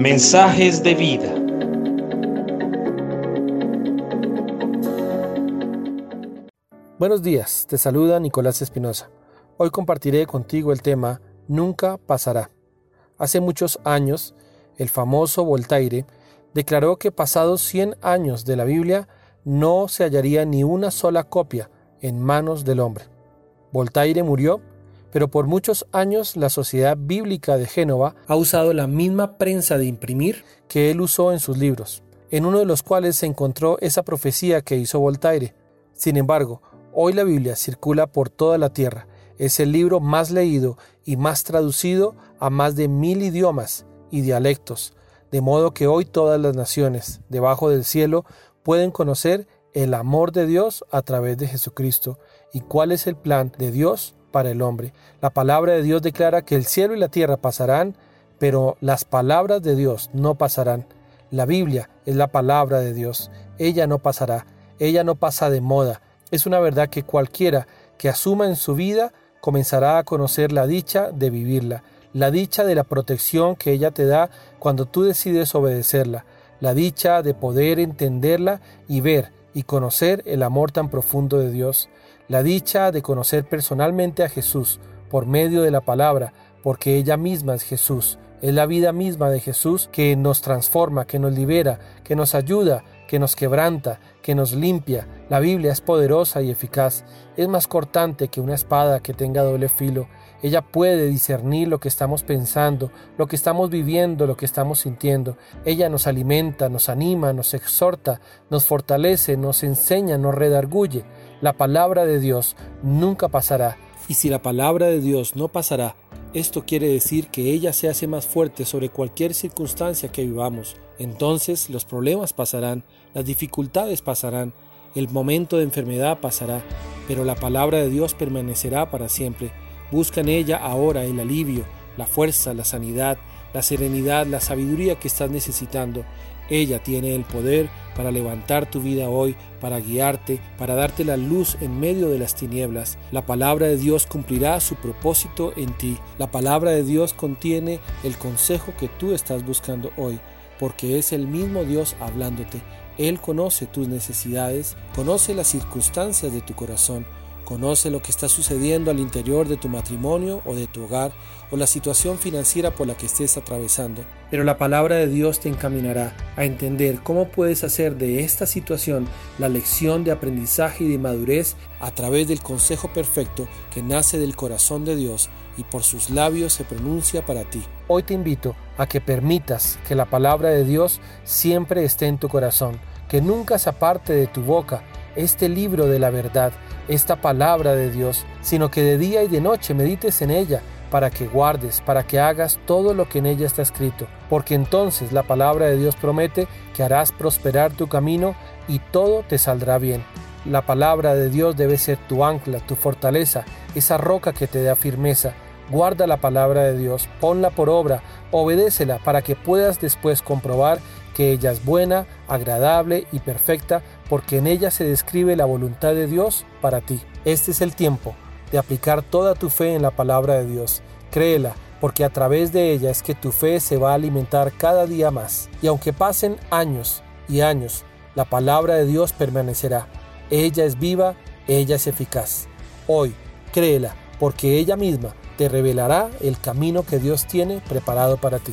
Mensajes de vida. Buenos días, te saluda Nicolás Espinosa. Hoy compartiré contigo el tema Nunca pasará. Hace muchos años, el famoso Voltaire declaró que pasados 100 años de la Biblia no se hallaría ni una sola copia en manos del hombre. Voltaire murió pero por muchos años la Sociedad Bíblica de Génova ha usado la misma prensa de imprimir que él usó en sus libros, en uno de los cuales se encontró esa profecía que hizo Voltaire. Sin embargo, hoy la Biblia circula por toda la tierra, es el libro más leído y más traducido a más de mil idiomas y dialectos, de modo que hoy todas las naciones debajo del cielo pueden conocer el amor de Dios a través de Jesucristo y cuál es el plan de Dios para el hombre. La palabra de Dios declara que el cielo y la tierra pasarán, pero las palabras de Dios no pasarán. La Biblia es la palabra de Dios. Ella no pasará. Ella no pasa de moda. Es una verdad que cualquiera que asuma en su vida comenzará a conocer la dicha de vivirla, la dicha de la protección que ella te da cuando tú decides obedecerla, la dicha de poder entenderla y ver y conocer el amor tan profundo de Dios la dicha de conocer personalmente a Jesús por medio de la palabra, porque ella misma es Jesús. Es la vida misma de Jesús que nos transforma, que nos libera, que nos ayuda, que nos quebranta, que nos limpia. La Biblia es poderosa y eficaz. Es más cortante que una espada que tenga doble filo. Ella puede discernir lo que estamos pensando, lo que estamos viviendo, lo que estamos sintiendo. Ella nos alimenta, nos anima, nos exhorta, nos fortalece, nos enseña, nos redarguye. La palabra de Dios nunca pasará. Y si la palabra de Dios no pasará, esto quiere decir que ella se hace más fuerte sobre cualquier circunstancia que vivamos. Entonces los problemas pasarán, las dificultades pasarán, el momento de enfermedad pasará, pero la palabra de Dios permanecerá para siempre. Busca en ella ahora el alivio, la fuerza, la sanidad, la serenidad, la sabiduría que estás necesitando. Ella tiene el poder para levantar tu vida hoy, para guiarte, para darte la luz en medio de las tinieblas. La palabra de Dios cumplirá su propósito en ti. La palabra de Dios contiene el consejo que tú estás buscando hoy, porque es el mismo Dios hablándote. Él conoce tus necesidades, conoce las circunstancias de tu corazón, Conoce lo que está sucediendo al interior de tu matrimonio o de tu hogar o la situación financiera por la que estés atravesando. Pero la palabra de Dios te encaminará a entender cómo puedes hacer de esta situación la lección de aprendizaje y de madurez a través del consejo perfecto que nace del corazón de Dios y por sus labios se pronuncia para ti. Hoy te invito a que permitas que la palabra de Dios siempre esté en tu corazón, que nunca se aparte de tu boca este libro de la verdad, esta palabra de Dios, sino que de día y de noche medites en ella, para que guardes, para que hagas todo lo que en ella está escrito, porque entonces la palabra de Dios promete que harás prosperar tu camino y todo te saldrá bien. La palabra de Dios debe ser tu ancla, tu fortaleza, esa roca que te da firmeza. Guarda la palabra de Dios, ponla por obra, obedécela para que puedas después comprobar que ella es buena, agradable y perfecta, porque en ella se describe la voluntad de Dios para ti. Este es el tiempo de aplicar toda tu fe en la palabra de Dios. Créela, porque a través de ella es que tu fe se va a alimentar cada día más. Y aunque pasen años y años, la palabra de Dios permanecerá. Ella es viva, ella es eficaz. Hoy, créela, porque ella misma te revelará el camino que Dios tiene preparado para ti.